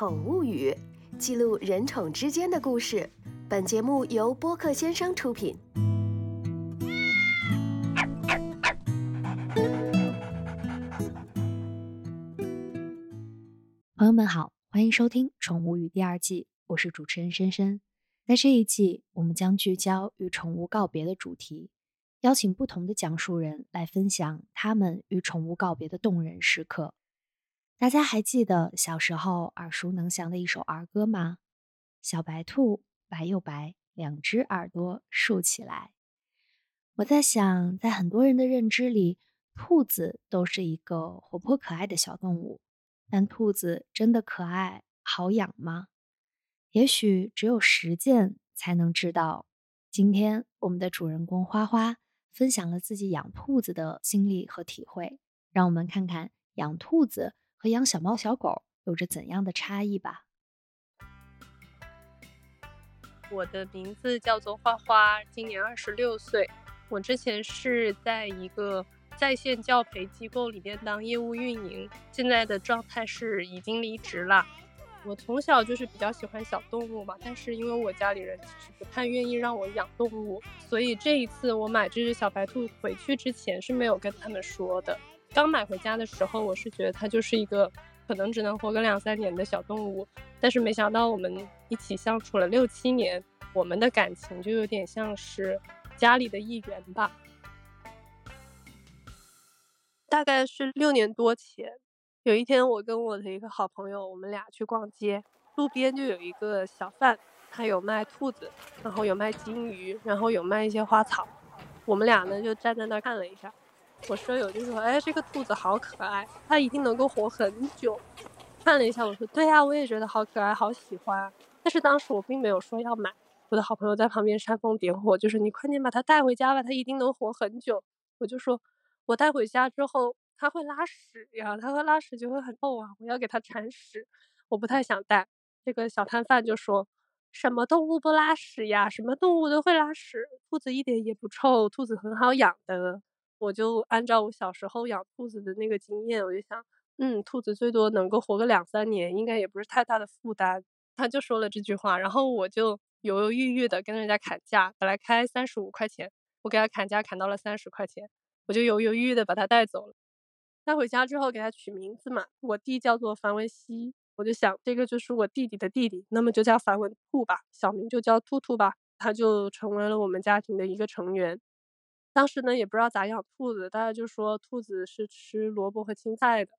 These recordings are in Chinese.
宠物语》，记录人宠之间的故事。本节目由播客先生出品。朋友们好，欢迎收听《宠物语》第二季，我是主持人深深。在这一季，我们将聚焦与宠物告别的主题，邀请不同的讲述人来分享他们与宠物告别的动人时刻。大家还记得小时候耳熟能详的一首儿歌吗？小白兔，白又白，两只耳朵竖起来。我在想，在很多人的认知里，兔子都是一个活泼可爱的小动物。但兔子真的可爱好养吗？也许只有实践才能知道。今天我们的主人公花花分享了自己养兔子的经历和体会，让我们看看养兔子和养小猫小狗有着怎样的差异吧。我的名字叫做花花，今年二十六岁。我之前是在一个。在线教培机构里面当业务运营，现在的状态是已经离职了。我从小就是比较喜欢小动物嘛，但是因为我家里人其实不太愿意让我养动物，所以这一次我买这只小白兔回去之前是没有跟他们说的。刚买回家的时候，我是觉得它就是一个可能只能活个两三年的小动物，但是没想到我们一起相处了六七年，我们的感情就有点像是家里的一员吧。大概是六年多前，有一天我跟我的一个好朋友，我们俩去逛街，路边就有一个小贩，他有卖兔子，然后有卖金鱼，然后有卖一些花草。我们俩呢就站在那看了一下，我舍友就说：“哎，这个兔子好可爱，它一定能够活很久。”看了一下，我说：“对呀，我也觉得好可爱，好喜欢。”但是当时我并没有说要买。我的好朋友在旁边煽风点火，就是你快点把它带回家吧，它一定能活很久。我就说。我带回家之后，它会拉屎呀，它会拉屎就会很臭啊，我要给它铲屎，我不太想带。这个小摊贩就说：“什么动物不拉屎呀？什么动物都会拉屎，兔子一点也不臭，兔子很好养的。”我就按照我小时候养兔子的那个经验，我就想，嗯，兔子最多能够活个两三年，应该也不是太大的负担。他就说了这句话，然后我就犹犹豫豫的跟人家砍价，本来开三十五块钱，我给他砍价砍到了三十块钱。我就犹犹豫豫的把它带走了，带回家之后给它取名字嘛，我弟叫做樊文熙，我就想这个就是我弟弟的弟弟，那么就叫樊文兔吧，小名就叫兔兔吧，他就成为了我们家庭的一个成员。当时呢也不知道咋养兔子，大家就说兔子是吃萝卜和青菜的。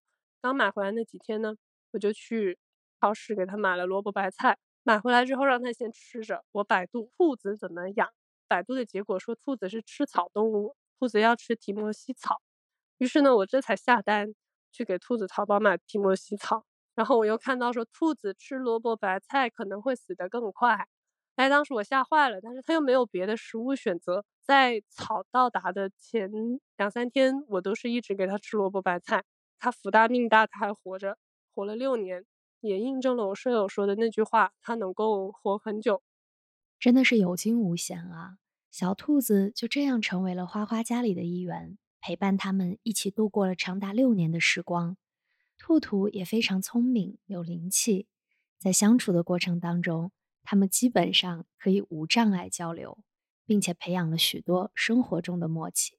刚买回来那几天呢，我就去超市给他买了萝卜白菜，买回来之后让他先吃着。我百度兔子怎么养，百度的结果说兔子是吃草动物。兔子要吃提莫西草，于是呢，我这才下单去给兔子淘宝买提莫西草。然后我又看到说，兔子吃萝卜白菜可能会死得更快。哎，当时我吓坏了，但是他又没有别的食物选择。在草到达的前两三天，我都是一直给它吃萝卜白菜。它福大命大，它还活着，活了六年，也印证了我舍友说的那句话，它能够活很久，真的是有惊无险啊。小兔子就这样成为了花花家里的一员，陪伴他们一起度过了长达六年的时光。兔兔也非常聪明，有灵气，在相处的过程当中，他们基本上可以无障碍交流，并且培养了许多生活中的默契。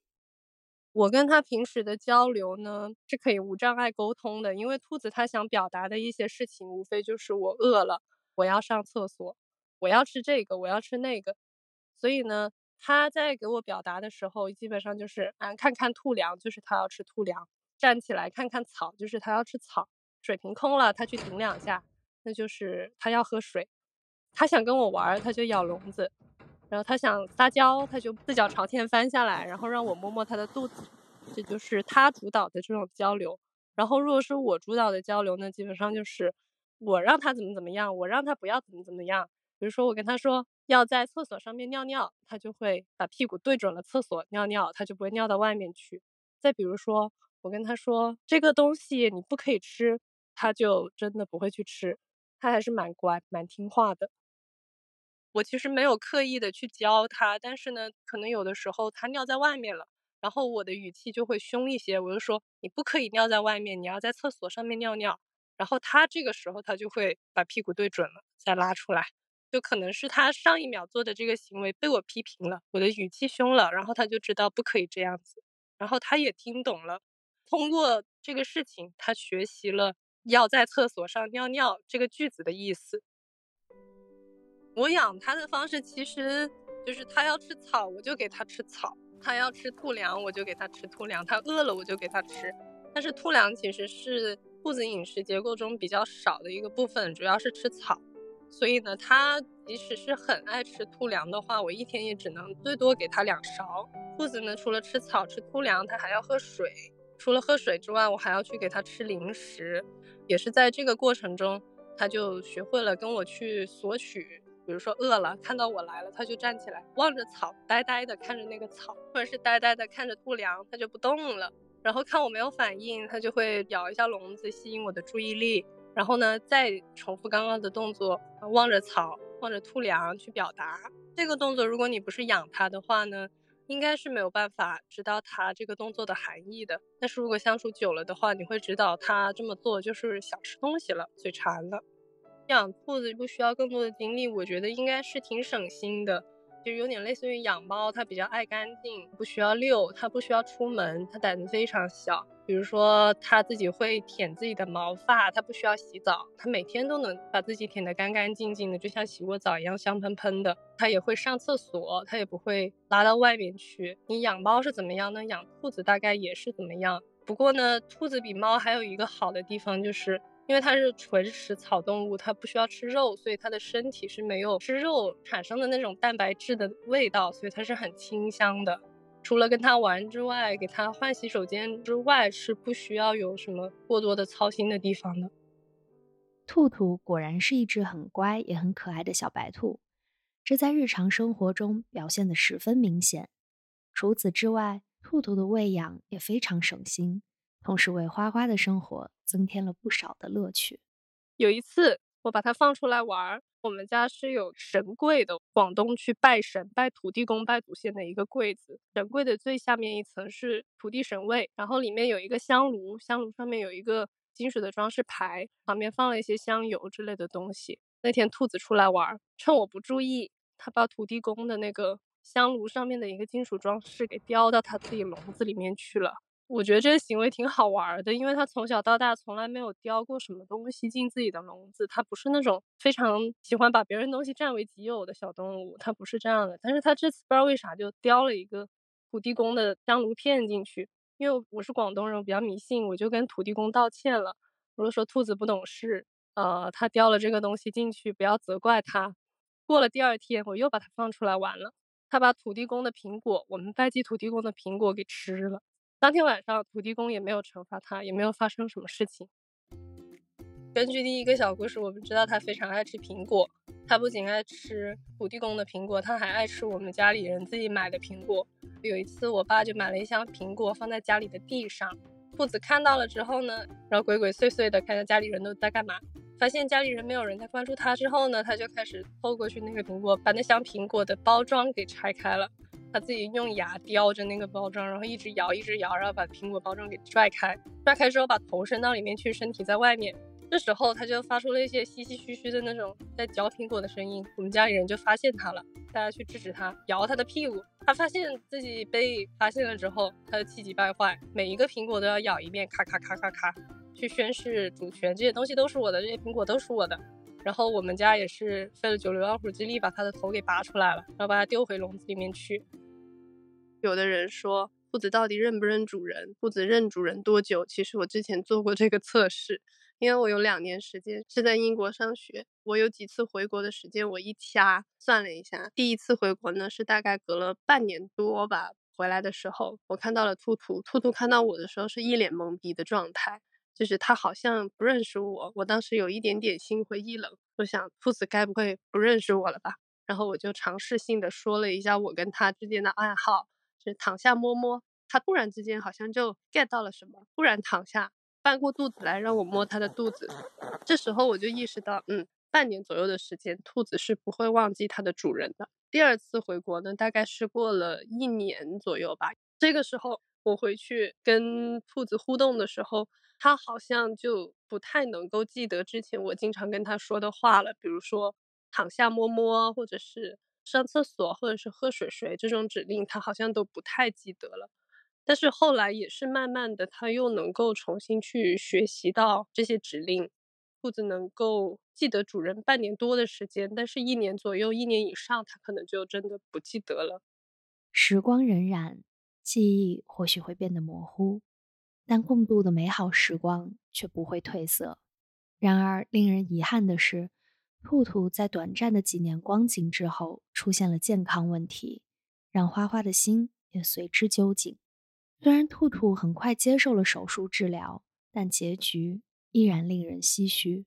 我跟他平时的交流呢，是可以无障碍沟通的，因为兔子它想表达的一些事情，无非就是我饿了，我要上厕所，我要吃这个，我要吃那个，所以呢。他在给我表达的时候，基本上就是啊，看看兔粮，就是他要吃兔粮；站起来看看草，就是他要吃草；水瓶空了，他去顶两下，那就是他要喝水。他想跟我玩，他就咬笼子；然后他想撒娇，他就四脚朝天翻下来，然后让我摸摸他的肚子。这就是他主导的这种交流。然后如果是我主导的交流呢，基本上就是我让他怎么怎么样，我让他不要怎么怎么样。比如说我跟他说。要在厕所上面尿尿，他就会把屁股对准了厕所尿尿，他就不会尿到外面去。再比如说，我跟他说这个东西你不可以吃，他就真的不会去吃，他还是蛮乖、蛮听话的。我其实没有刻意的去教他，但是呢，可能有的时候他尿在外面了，然后我的语气就会凶一些，我就说你不可以尿在外面，你要在厕所上面尿尿。然后它这个时候它就会把屁股对准了，再拉出来。就可能是他上一秒做的这个行为被我批评了，我的语气凶了，然后他就知道不可以这样子，然后他也听懂了。通过这个事情，他学习了要在厕所上尿尿这个句子的意思。我养它的方式其实就是它要吃草，我就给它吃草；它要吃兔粮，我就给它吃兔粮；它饿了，我就给它吃。但是兔粮其实是兔子饮食结构中比较少的一个部分，主要是吃草。所以呢，它即使是很爱吃兔粮的话，我一天也只能最多给它两勺。兔子呢，除了吃草、吃兔粮，它还要喝水。除了喝水之外，我还要去给它吃零食。也是在这个过程中，它就学会了跟我去索取。比如说饿了，看到我来了，它就站起来，望着草，呆呆的看着那个草，或者是呆呆的看着兔粮，它就不动了。然后看我没有反应，它就会咬一下笼子，吸引我的注意力。然后呢，再重复刚刚的动作，望着草，望着兔粮去表达这个动作。如果你不是养它的话呢，应该是没有办法知道它这个动作的含义的。但是如果相处久了的话，你会知道它这么做就是想吃东西了，嘴馋了。养兔子不需要更多的精力，我觉得应该是挺省心的。就有点类似于养猫，它比较爱干净，不需要遛，它不需要出门，它胆子非常小。比如说，它自己会舔自己的毛发，它不需要洗澡，它每天都能把自己舔得干干净净的，就像洗过澡一样香喷喷的。它也会上厕所，它也不会拉到外面去。你养猫是怎么样呢？养兔子大概也是怎么样。不过呢，兔子比猫还有一个好的地方就是。因为它是纯食草动物，它不需要吃肉，所以它的身体是没有吃肉产生的那种蛋白质的味道，所以它是很清香的。除了跟它玩之外，给它换洗手间之外，是不需要有什么过多的操心的地方的。兔兔果然是一只很乖也很可爱的小白兔，这在日常生活中表现得十分明显。除此之外，兔兔的喂养也非常省心。同时为花花的生活增添了不少的乐趣。有一次，我把它放出来玩儿，我们家是有神柜的，广东去拜神、拜土地公、拜祖先的一个柜子。神柜的最下面一层是土地神位，然后里面有一个香炉，香炉上面有一个金属的装饰牌，旁边放了一些香油之类的东西。那天兔子出来玩儿，趁我不注意，它把土地公的那个香炉上面的一个金属装饰给叼到它自己笼子里面去了。我觉得这个行为挺好玩的，因为他从小到大从来没有叼过什么东西进自己的笼子，他不是那种非常喜欢把别人东西占为己有的小动物，他不是这样的。但是他这次不知道为啥就叼了一个土地公的香炉片进去，因为我是广东人，我比较迷信，我就跟土地公道歉了，我就说兔子不懂事，呃，他叼了这个东西进去，不要责怪他。过了第二天，我又把它放出来玩了，他把土地公的苹果，我们拜祭土地公的苹果给吃了。当天晚上，土地公也没有惩罚他，也没有发生什么事情。根据第一个小故事，我们知道他非常爱吃苹果。他不仅爱吃土地公的苹果，他还爱吃我们家里人自己买的苹果。有一次，我爸就买了一箱苹果放在家里的地上，兔子看到了之后呢，然后鬼鬼祟祟的看着家里人都在干嘛，发现家里人没有人在关注他之后呢，他就开始凑过去那个苹果，把那箱苹果的包装给拆开了。他自己用牙叼着那个包装，然后一直摇，一直摇，然后把苹果包装给拽开。拽开之后，把头伸到里面去，身体在外面。这时候，他就发出了一些唏唏嘘嘘的那种在嚼苹果的声音。我们家里人就发现他了，大家去制止他，摇他的屁股。他发现自己被发现了之后，他就气急败坏，每一个苹果都要咬一遍，咔咔咔咔咔，去宣示主权。这些东西都是我的，这些苹果都是我的。然后我们家也是费了九牛二虎之力，把他的头给拔出来了，然后把他丢回笼子里面去。有的人说兔子到底认不认主人？兔子认主人多久？其实我之前做过这个测试，因为我有两年时间是在英国上学，我有几次回国的时间，我一掐算了一下，第一次回国呢是大概隔了半年多吧，回来的时候我看到了兔兔，兔兔看到我的时候是一脸懵逼的状态，就是它好像不认识我，我当时有一点点心灰意冷，我想兔子该不会不认识我了吧？然后我就尝试性的说了一下我跟它之间的暗号。是躺下摸摸，他突然之间好像就 get 到了什么，突然躺下，翻过肚子来让我摸他的肚子。这时候我就意识到，嗯，半年左右的时间，兔子是不会忘记它的主人的。第二次回国呢，大概是过了一年左右吧。这个时候我回去跟兔子互动的时候，它好像就不太能够记得之前我经常跟它说的话了，比如说躺下摸摸，或者是上厕所，或者是喝水水这种指令，他好像都不太记得了。但是后来也是慢慢的，他又能够重新去学习到这些指令。兔子能够记得主人半年多的时间，但是一年左右、一年以上，它可能就真的不记得了。时光荏苒，记忆或许会变得模糊，但共度的美好时光却不会褪色。然而，令人遗憾的是，兔兔在短暂的几年光景之后，出现了健康问题，让花花的心也随之揪紧。虽然兔兔很快接受了手术治疗，但结局……依然令人唏嘘。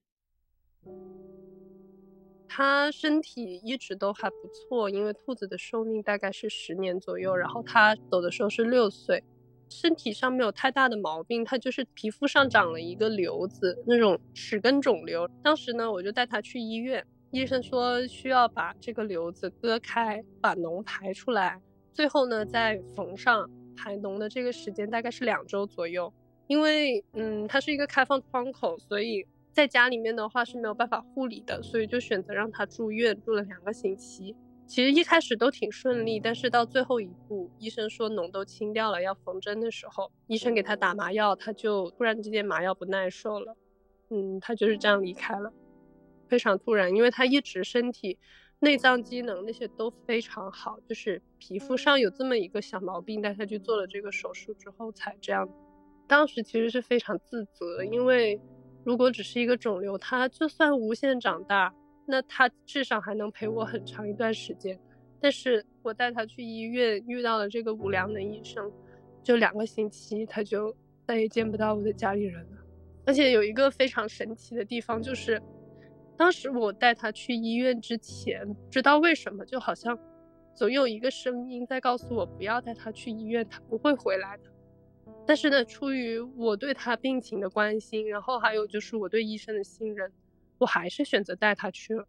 它身体一直都还不错，因为兔子的寿命大概是十年左右。然后它走的时候是六岁，身体上没有太大的毛病，他就是皮肤上长了一个瘤子，那种齿根肿瘤。当时呢，我就带他去医院，医生说需要把这个瘤子割开，把脓排出来，最后呢再缝上。排脓的这个时间大概是两周左右。因为，嗯，它是一个开放窗口，所以在家里面的话是没有办法护理的，所以就选择让他住院，住了两个星期。其实一开始都挺顺利，但是到最后一步，医生说脓都清掉了，要缝针的时候，医生给他打麻药，他就突然之间麻药不耐受了，嗯，他就是这样离开了，非常突然，因为他一直身体内脏机能那些都非常好，就是皮肤上有这么一个小毛病，但他去做了这个手术之后才这样。当时其实是非常自责，因为如果只是一个肿瘤，它就算无限长大，那他至少还能陪我很长一段时间。但是我带他去医院，遇到了这个无良的医生，就两个星期，他就再也见不到我的家里人了。而且有一个非常神奇的地方，就是当时我带他去医院之前，不知道为什么，就好像总有一个声音在告诉我不要带他去医院，他不会回来的。但是呢，出于我对他病情的关心，然后还有就是我对医生的信任，我还是选择带他去了。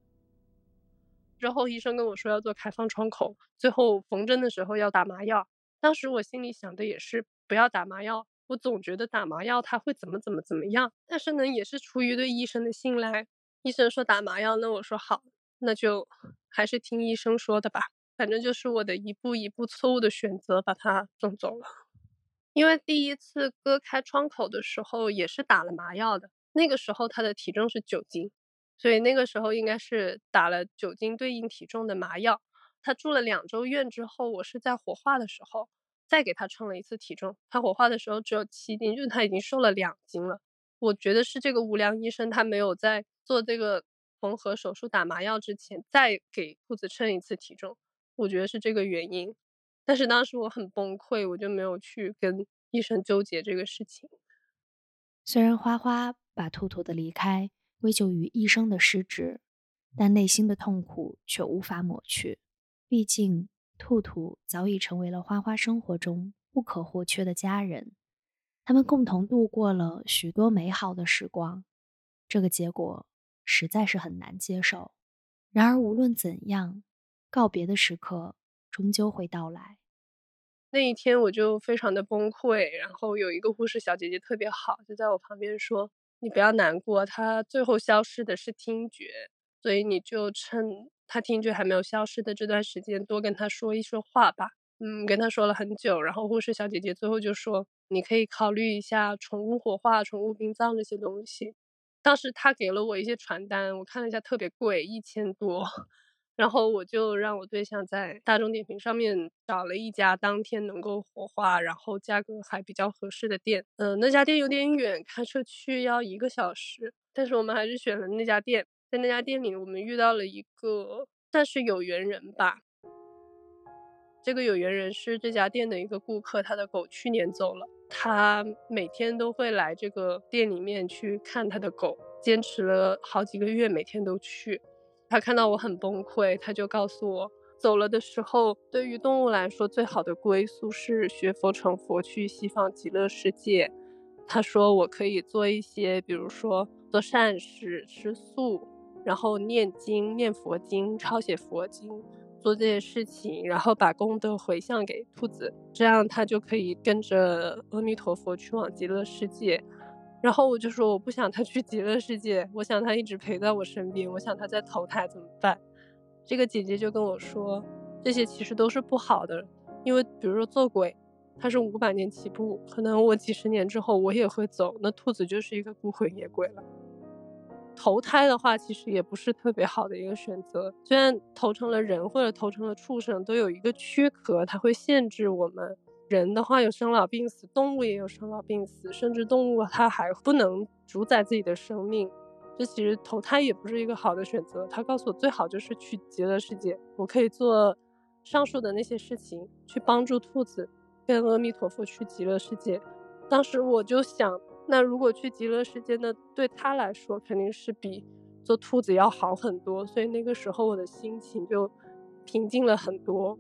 之后医生跟我说要做开放窗口，最后缝针的时候要打麻药。当时我心里想的也是不要打麻药，我总觉得打麻药他会怎么怎么怎么样。但是呢，也是出于对医生的信赖，医生说打麻药，那我说好，那就还是听医生说的吧。反正就是我的一步一步错误的选择，把他送走了。因为第一次割开窗口的时候也是打了麻药的，那个时候他的体重是九斤，所以那个时候应该是打了九斤对应体重的麻药。他住了两周院之后，我是在火化的时候再给他称了一次体重，他火化的时候只有七斤，就是他已经瘦了两斤了。我觉得是这个无良医生他没有在做这个缝合手术打麻药之前再给兔子称一次体重，我觉得是这个原因。但是当时我很崩溃，我就没有去跟医生纠结这个事情。虽然花花把兔兔的离开归咎于医生的失职，但内心的痛苦却无法抹去。毕竟，兔兔早已成为了花花生活中不可或缺的家人，他们共同度过了许多美好的时光。这个结果实在是很难接受。然而，无论怎样，告别的时刻。终究会到来。那一天我就非常的崩溃，然后有一个护士小姐姐特别好，就在我旁边说：“你不要难过，他最后消失的是听觉，所以你就趁他听觉还没有消失的这段时间，多跟他说一说话吧。”嗯，跟他说了很久，然后护士小姐姐最后就说：“你可以考虑一下宠物火化、宠物殡葬这些东西。”当时他给了我一些传单，我看了一下，特别贵，一千多。然后我就让我对象在大众点评上面找了一家当天能够火化，然后价格还比较合适的店。嗯，那家店有点远，开车去要一个小时，但是我们还是选了那家店。在那家店里，我们遇到了一个算是有缘人吧。这个有缘人是这家店的一个顾客，他的狗去年走了，他每天都会来这个店里面去看他的狗，坚持了好几个月，每天都去。他看到我很崩溃，他就告诉我，走了的时候，对于动物来说，最好的归宿是学佛成佛，去西方极乐世界。他说我可以做一些，比如说做善事、吃素，然后念经、念佛经、抄写佛经，做这些事情，然后把功德回向给兔子，这样他就可以跟着阿弥陀佛去往极乐世界。然后我就说我不想他去极乐世界，我想他一直陪在我身边，我想他在投胎怎么办？这个姐姐就跟我说，这些其实都是不好的，因为比如说做鬼，他是五百年起步，可能我几十年之后我也会走，那兔子就是一个孤魂野鬼了。投胎的话，其实也不是特别好的一个选择。虽然投成了人或者投成了畜生，都有一个躯壳，它会限制我们。人的话有生老病死，动物也有生老病死，甚至动物它还不能主宰自己的生命。这其实投胎也不是一个好的选择。他告诉我，最好就是去极乐世界，我可以做上述的那些事情，去帮助兔子跟阿弥陀佛去极乐世界。当时我就想，那如果去极乐世界，那对他来说肯定是比做兔子要好很多。所以那个时候我的心情就平静了很多。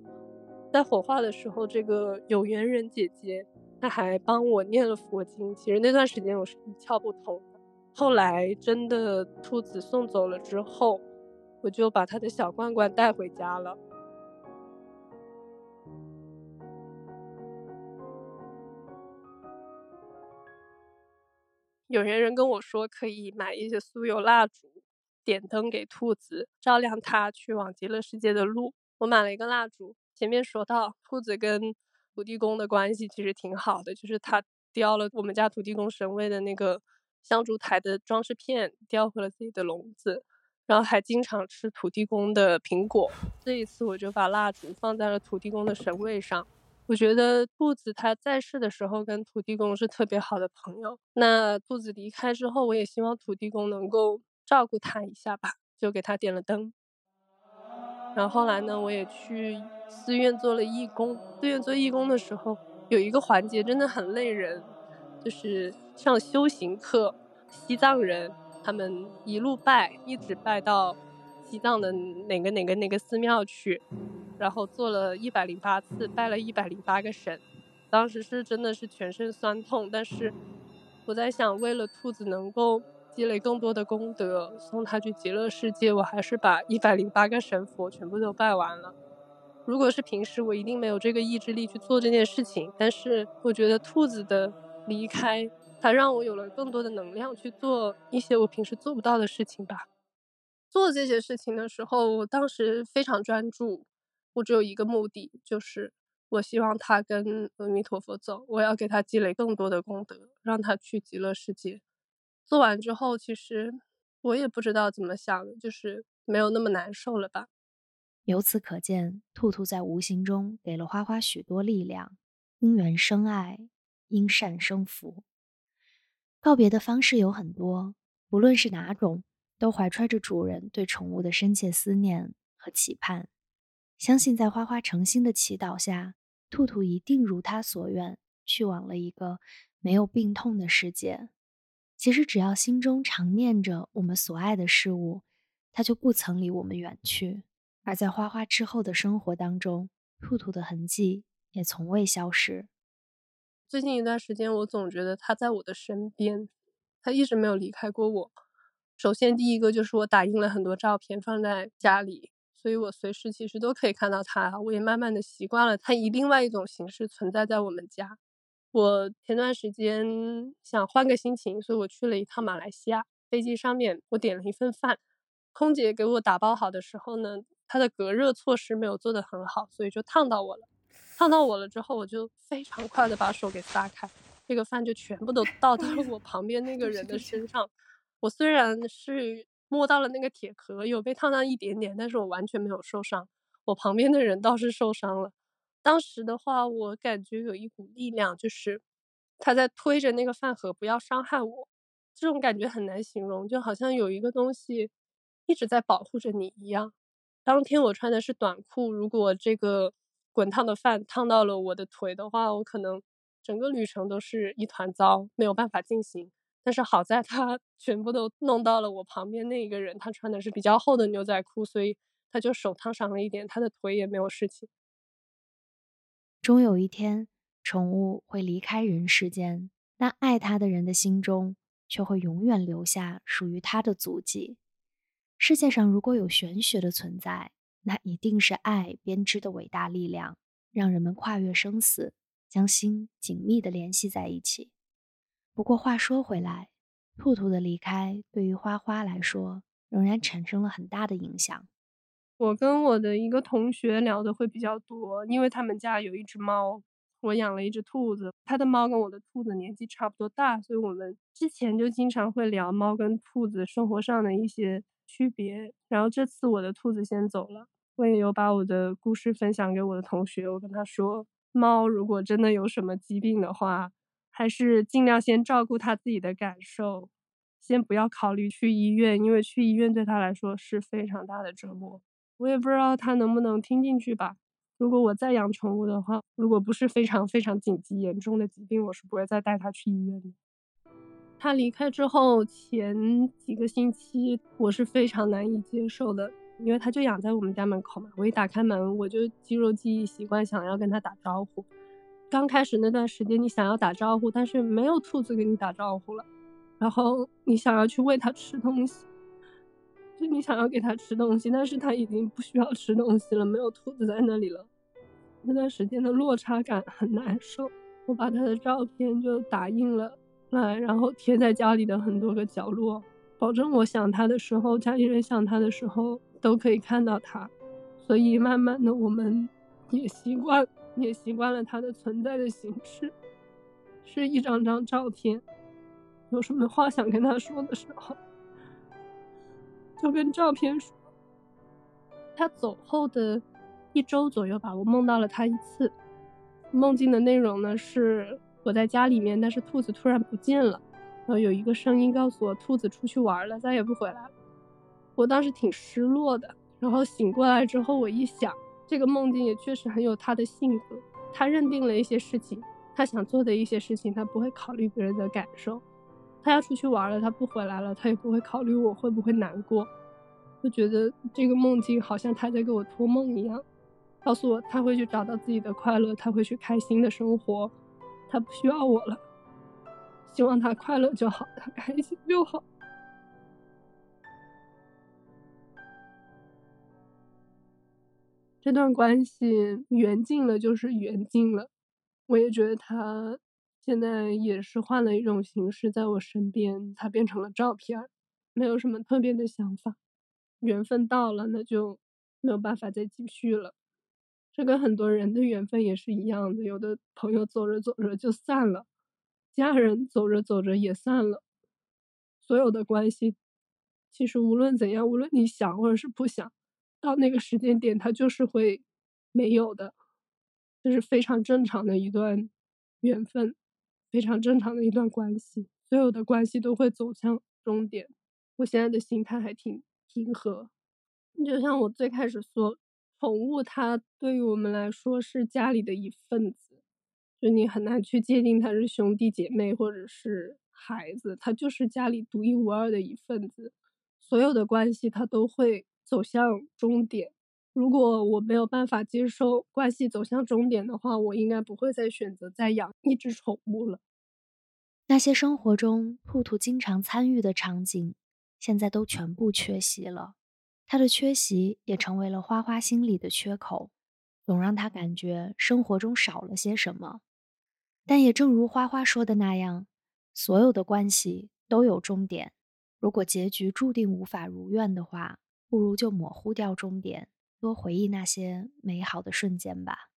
在火化的时候，这个有缘人姐姐她还帮我念了佛经。其实那段时间我是一窍不通的。后来真的兔子送走了之后，我就把他的小罐罐带回家了。有缘人跟我说可以买一些酥油蜡烛，点灯给兔子，照亮它去往极乐世界的路。我买了一个蜡烛。前面说到兔子跟土地公的关系其实挺好的，就是他叼了我们家土地公神位的那个。香烛台的装饰片叼回了自己的笼子，然后还经常吃土地公的苹果。这一次我就把蜡烛放在了土地公的神位上。我觉得兔子它在世的时候跟土地公是特别好的朋友。那兔子离开之后，我也希望土地公能够照顾它一下吧，就给它点了灯。然后后来呢，我也去寺院做了义工。寺院做义工的时候，有一个环节真的很累人。就是上修行课，西藏人他们一路拜，一直拜到西藏的哪个哪个哪个寺庙去，然后做了一百零八次，拜了一百零八个神。当时是真的是全身酸痛，但是我在想，为了兔子能够积累更多的功德，送他去极乐世界，我还是把一百零八个神佛全部都拜完了。如果是平时，我一定没有这个意志力去做这件事情。但是我觉得兔子的。离开，它让我有了更多的能量去做一些我平时做不到的事情吧。做这些事情的时候，我当时非常专注，我只有一个目的，就是我希望他跟阿弥陀佛走，我要给他积累更多的功德，让他去极乐世界。做完之后，其实我也不知道怎么想的，就是没有那么难受了吧。由此可见，兔兔在无形中给了花花许多力量，因缘生爱。因善生福。告别的方式有很多，不论是哪种，都怀揣着主人对宠物的深切思念和期盼。相信在花花诚心的祈祷下，兔兔一定如他所愿，去往了一个没有病痛的世界。其实，只要心中常念着我们所爱的事物，它就不曾离我们远去。而在花花之后的生活当中，兔兔的痕迹也从未消失。最近一段时间，我总觉得他在我的身边，他一直没有离开过我。首先，第一个就是我打印了很多照片放在家里，所以我随时其实都可以看到他。我也慢慢的习惯了他以另外一种形式存在在我们家。我前段时间想换个心情，所以我去了一趟马来西亚。飞机上面，我点了一份饭，空姐给我打包好的时候呢，它的隔热措施没有做得很好，所以就烫到我了。烫到我了之后，我就非常快的把手给撒开，这个饭就全部都倒到了 我旁边那个人的身上。我虽然是摸到了那个铁壳，有被烫到一点点，但是我完全没有受伤。我旁边的人倒是受伤了。当时的话，我感觉有一股力量，就是他在推着那个饭盒，不要伤害我。这种感觉很难形容，就好像有一个东西一直在保护着你一样。当天我穿的是短裤，如果这个。滚烫的饭烫到了我的腿的话，我可能整个旅程都是一团糟，没有办法进行。但是好在他 全部都弄到了我旁边那一个人，他穿的是比较厚的牛仔裤，所以他就手烫伤了一点，他的腿也没有事情。终有一天，宠物会离开人世间，但爱它的人的心中却会永远留下属于它的足迹。世界上如果有玄学的存在，那一定是爱编织的伟大力量，让人们跨越生死，将心紧密地联系在一起。不过话说回来，兔兔的离开对于花花来说仍然产生了很大的影响。我跟我的一个同学聊的会比较多，因为他们家有一只猫，我养了一只兔子，他的猫跟我的兔子年纪差不多大，所以我们之前就经常会聊猫跟兔子生活上的一些区别。然后这次我的兔子先走了，我也有把我的故事分享给我的同学，我跟他说，猫如果真的有什么疾病的话。还是尽量先照顾它自己的感受，先不要考虑去医院，因为去医院对他来说是非常大的折磨。我也不知道他能不能听进去吧。如果我再养宠物的话，如果不是非常非常紧急严重的疾病，我是不会再带他去医院的。他离开之后前几个星期，我是非常难以接受的，因为他就养在我们家门口嘛。我一打开门，我就肌肉记忆习惯想要跟他打招呼。刚开始那段时间，你想要打招呼，但是没有兔子跟你打招呼了。然后你想要去喂它吃东西，就你想要给它吃东西，但是它已经不需要吃东西了，没有兔子在那里了。那段时间的落差感很难受。我把它的照片就打印了来，然后贴在家里的很多个角落，保证我想它的时候，家里人想它的时候都可以看到它。所以慢慢的，我们也习惯。也习惯了它的存在的形式，是一张张照片。有什么话想跟他说的时候，就跟照片说。他走后的一周左右吧，我梦到了他一次。梦境的内容呢是我在家里面，但是兔子突然不见了，然后有一个声音告诉我兔子出去玩了，再也不回来了。我当时挺失落的，然后醒过来之后，我一想。这个梦境也确实很有他的性格，他认定了一些事情，他想做的一些事情，他不会考虑别人的感受。他要出去玩了，他不回来了，他也不会考虑我会不会难过。就觉得这个梦境好像他在给我托梦一样，告诉我他会去找到自己的快乐，他会去开心的生活，他不需要我了。希望他快乐就好，他开心就好。这段关系缘尽了就是缘尽了，我也觉得他现在也是换了一种形式在我身边，它变成了照片，没有什么特别的想法。缘分到了，那就没有办法再继续了。这跟很多人的缘分也是一样的，有的朋友走着走着就散了，家人走着走着也散了。所有的关系，其实无论怎样，无论你想或者是不想。到那个时间点，它就是会没有的，这是非常正常的一段缘分，非常正常的一段关系。所有的关系都会走向终点。我现在的心态还挺平和。就像我最开始说，宠物它对于我们来说是家里的一份子，就你很难去界定它是兄弟姐妹或者是孩子，它就是家里独一无二的一份子。所有的关系它都会。走向终点。如果我没有办法接受关系走向终点的话，我应该不会再选择再养一只宠物了。那些生活中兔兔经常参与的场景，现在都全部缺席了。它的缺席也成为了花花心里的缺口，总让他感觉生活中少了些什么。但也正如花花说的那样，所有的关系都有终点。如果结局注定无法如愿的话，不如就模糊掉终点，多回忆那些美好的瞬间吧。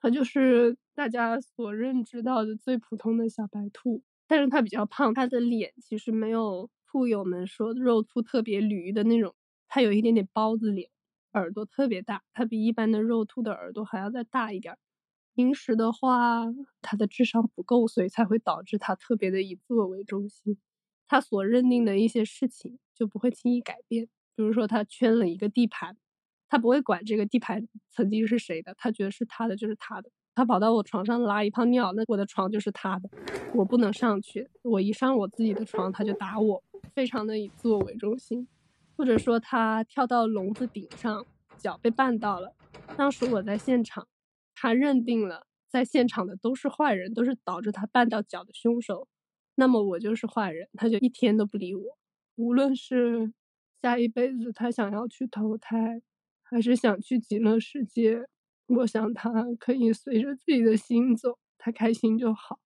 它就是大家所认知到的最普通的小白兔，但是它比较胖，它的脸其实没有兔友们说肉兔特别驴的那种，它有一点点包子脸，耳朵特别大，它比一般的肉兔的耳朵还要再大一点。平时的话，它的智商不够，所以才会导致它特别的以自我为中心，它所认定的一些事情就不会轻易改变。比如说，他圈了一个地盘，他不会管这个地盘曾经是谁的，他觉得是他的就是他的。他跑到我床上拉一泡尿，那我的床就是他的，我不能上去。我一上我自己的床，他就打我，非常的以自我为中心。或者说，他跳到笼子顶上，脚被绊到了。当时我在现场，他认定了在现场的都是坏人，都是导致他绊到脚的凶手，那么我就是坏人，他就一天都不理我，无论是。下一辈子，他想要去投胎，还是想去极乐世界？我想他可以随着自己的心走，他开心就好。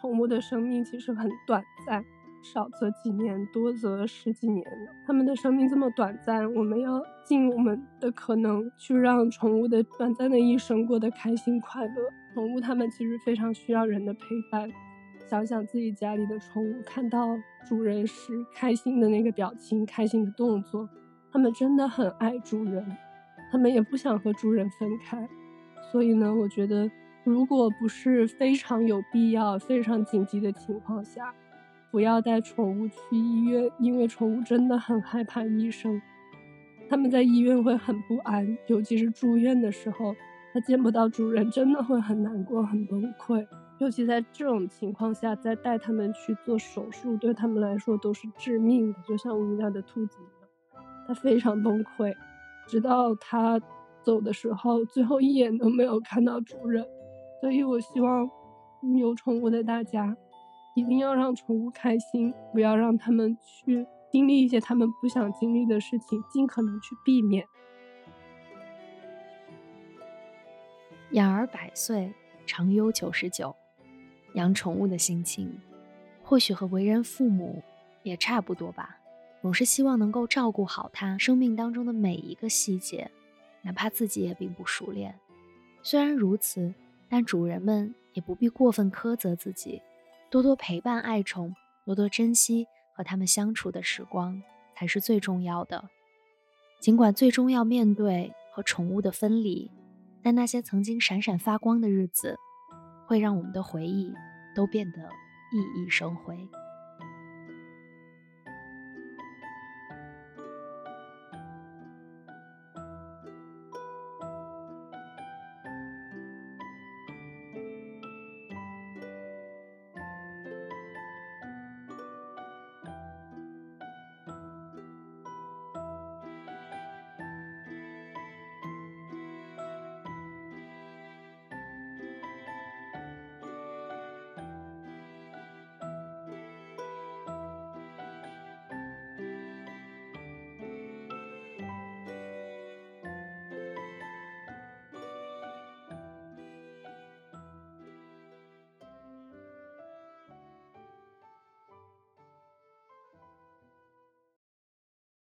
宠物的生命其实很短暂，少则几年，多则十几年。它们的生命这么短暂，我们要尽我们的可能去让宠物的短暂的一生过得开心快乐。宠物它们其实非常需要人的陪伴。想想自己家里的宠物，看到主人时开心的那个表情、开心的动作，它们真的很爱主人，它们也不想和主人分开。所以呢，我觉得。如果不是非常有必要、非常紧急的情况下，不要带宠物去医院，因为宠物真的很害怕医生。他们在医院会很不安，尤其是住院的时候，它见不到主人，真的会很难过、很崩溃。尤其在这种情况下，再带他们去做手术，对他们来说都是致命的。就像我们家的兔子他，非常崩溃，直到他走的时候，最后一眼都没有看到主人。所以，我希望有宠物的大家一定要让宠物开心，不要让他们去经历一些他们不想经历的事情，尽可能去避免。养儿百岁，常忧九十九。养宠物的心情，或许和为人父母也差不多吧，总是希望能够照顾好它生命当中的每一个细节，哪怕自己也并不熟练。虽然如此。但主人们也不必过分苛责自己，多多陪伴爱宠，多多珍惜和他们相处的时光，才是最重要的。尽管最终要面对和宠物的分离，但那些曾经闪闪发光的日子，会让我们的回忆都变得熠熠生辉。